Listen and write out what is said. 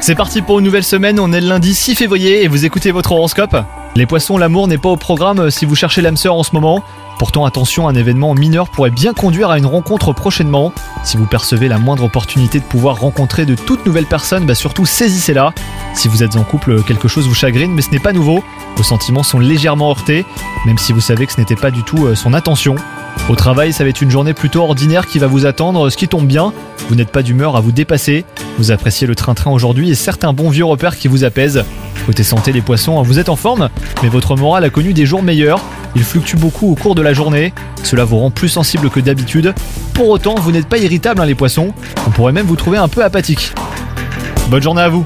C'est parti pour une nouvelle semaine, on est le lundi 6 février et vous écoutez votre horoscope. Les poissons, l'amour n'est pas au programme si vous cherchez l'âme sœur en ce moment. Pourtant attention, un événement mineur pourrait bien conduire à une rencontre prochainement. Si vous percevez la moindre opportunité de pouvoir rencontrer de toutes nouvelles personnes, bah surtout saisissez-la. Si vous êtes en couple, quelque chose vous chagrine, mais ce n'est pas nouveau. Vos sentiments sont légèrement heurtés, même si vous savez que ce n'était pas du tout euh, son intention. Au travail, ça va être une journée plutôt ordinaire qui va vous attendre, ce qui tombe bien. Vous n'êtes pas d'humeur à vous dépasser. Vous appréciez le train-train aujourd'hui et certains bons vieux repères qui vous apaisent. Côté santé, les poissons, vous êtes en forme, mais votre morale a connu des jours meilleurs. Il fluctue beaucoup au cours de la journée. Cela vous rend plus sensible que d'habitude. Pour autant, vous n'êtes pas irritable, hein, les poissons. On pourrait même vous trouver un peu apathique. Bonne journée à vous